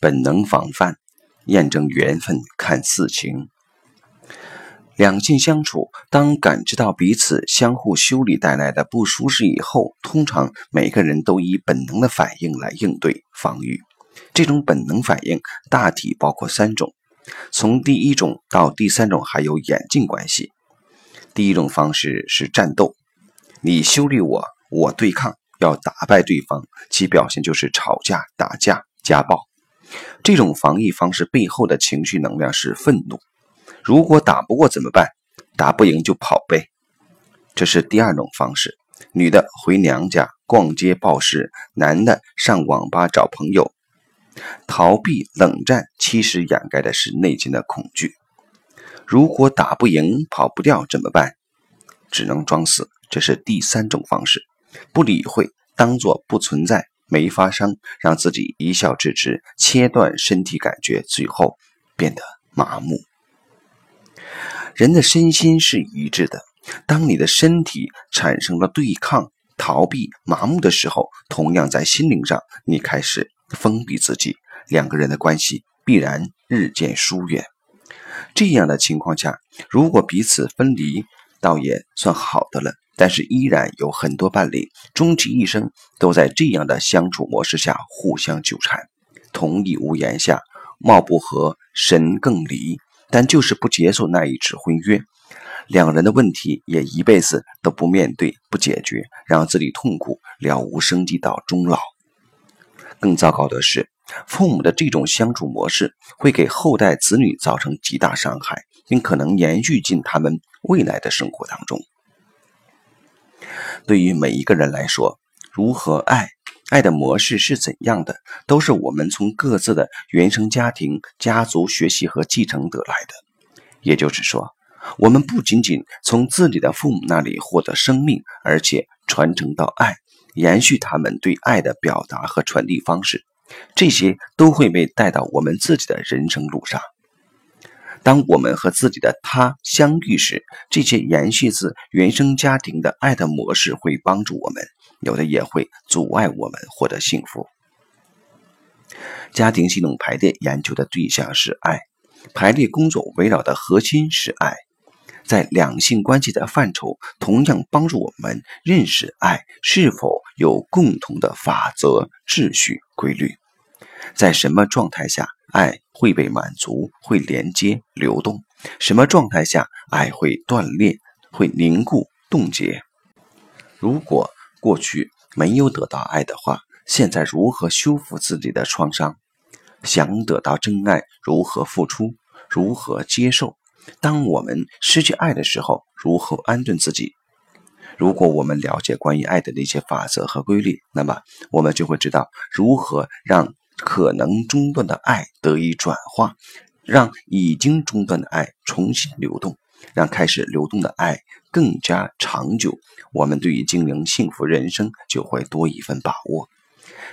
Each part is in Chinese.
本能防范，验证缘分看四情。两性相处，当感知到彼此相互修理带来的不舒适以后，通常每个人都以本能的反应来应对防御。这种本能反应大体包括三种，从第一种到第三种还有演进关系。第一种方式是战斗，你修理我，我对抗，要打败对方，其表现就是吵架、打架、家暴。这种防御方式背后的情绪能量是愤怒。如果打不过怎么办？打不赢就跑呗。这是第二种方式。女的回娘家逛街暴食，男的上网吧找朋友。逃避冷战，其实掩盖的是内心的恐惧。如果打不赢、跑不掉怎么办？只能装死。这是第三种方式，不理会，当做不存在，没发生，让自己一笑置之，切断身体感觉，最后变得麻木。人的身心是一致的。当你的身体产生了对抗、逃避、麻木的时候，同样在心灵上，你开始封闭自己，两个人的关系必然日渐疏远。这样的情况下，如果彼此分离，倒也算好的了。但是依然有很多伴侣，终其一生都在这样的相处模式下互相纠缠，同一屋檐下，貌不合，神更离。但就是不接受那一纸婚约，两人的问题也一辈子都不面对、不解决，让自己痛苦，了无生机到终老。更糟糕的是，父母的这种相处模式会给后代子女造成极大伤害，并可能延续进他们未来的生活当中。对于每一个人来说，如何爱？爱的模式是怎样的，都是我们从各自的原生家庭、家族学习和继承得来的。也就是说，我们不仅仅从自己的父母那里获得生命，而且传承到爱，延续他们对爱的表达和传递方式，这些都会被带到我们自己的人生路上。当我们和自己的他相遇时，这些延续自原生家庭的爱的模式会帮助我们。有的也会阻碍我们获得幸福。家庭系统排列研究的对象是爱，排列工作围绕的核心是爱。在两性关系的范畴，同样帮助我们认识爱是否有共同的法则、秩序、规律。在什么状态下爱会被满足、会连接、流动？什么状态下爱会断裂、会凝固、冻结？如果。过去没有得到爱的话，现在如何修复自己的创伤？想得到真爱，如何付出？如何接受？当我们失去爱的时候，如何安顿自己？如果我们了解关于爱的那些法则和规律，那么我们就会知道如何让可能中断的爱得以转化，让已经中断的爱重新流动。让开始流动的爱更加长久，我们对于经营幸福人生就会多一份把握。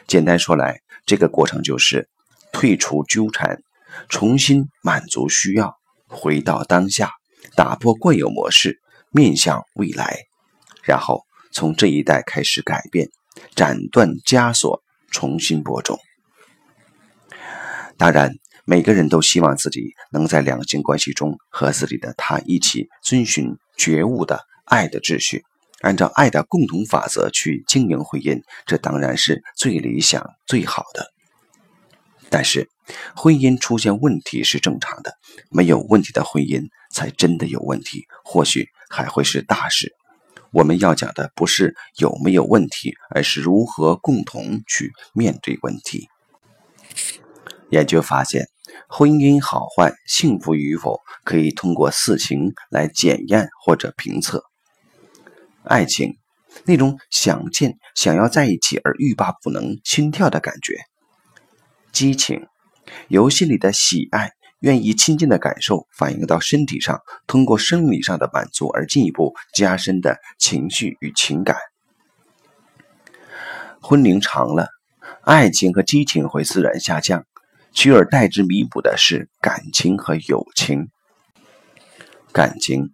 简单说来，这个过程就是退出纠缠，重新满足需要，回到当下，打破惯有模式，面向未来，然后从这一代开始改变，斩断枷锁，重新播种。当然。每个人都希望自己能在两性关系中和自己的他一起遵循觉悟的爱的秩序，按照爱的共同法则去经营婚姻，这当然是最理想、最好的。但是，婚姻出现问题是正常的，没有问题的婚姻才真的有问题，或许还会是大事。我们要讲的不是有没有问题，而是如何共同去面对问题。研究发现。婚姻好坏、幸福与否，可以通过四情来检验或者评测。爱情，那种想见、想要在一起而欲罢不能、心跳的感觉；激情，游戏里的喜爱、愿意亲近的感受，反映到身体上，通过生理上的满足而进一步加深的情绪与情感。婚龄长了，爱情和激情会自然下降。取而代之，弥补的是感情和友情。感情，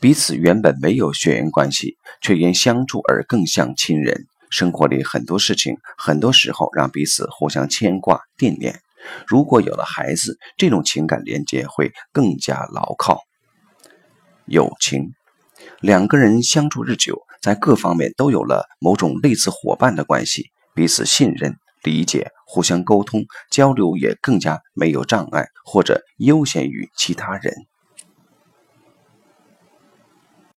彼此原本没有血缘关系，却因相处而更像亲人。生活里很多事情，很多时候让彼此互相牵挂、惦念。如果有了孩子，这种情感连接会更加牢靠。友情，两个人相处日久，在各方面都有了某种类似伙伴的关系，彼此信任、理解，互相沟通交流也更加没有障碍，或者优先于其他人。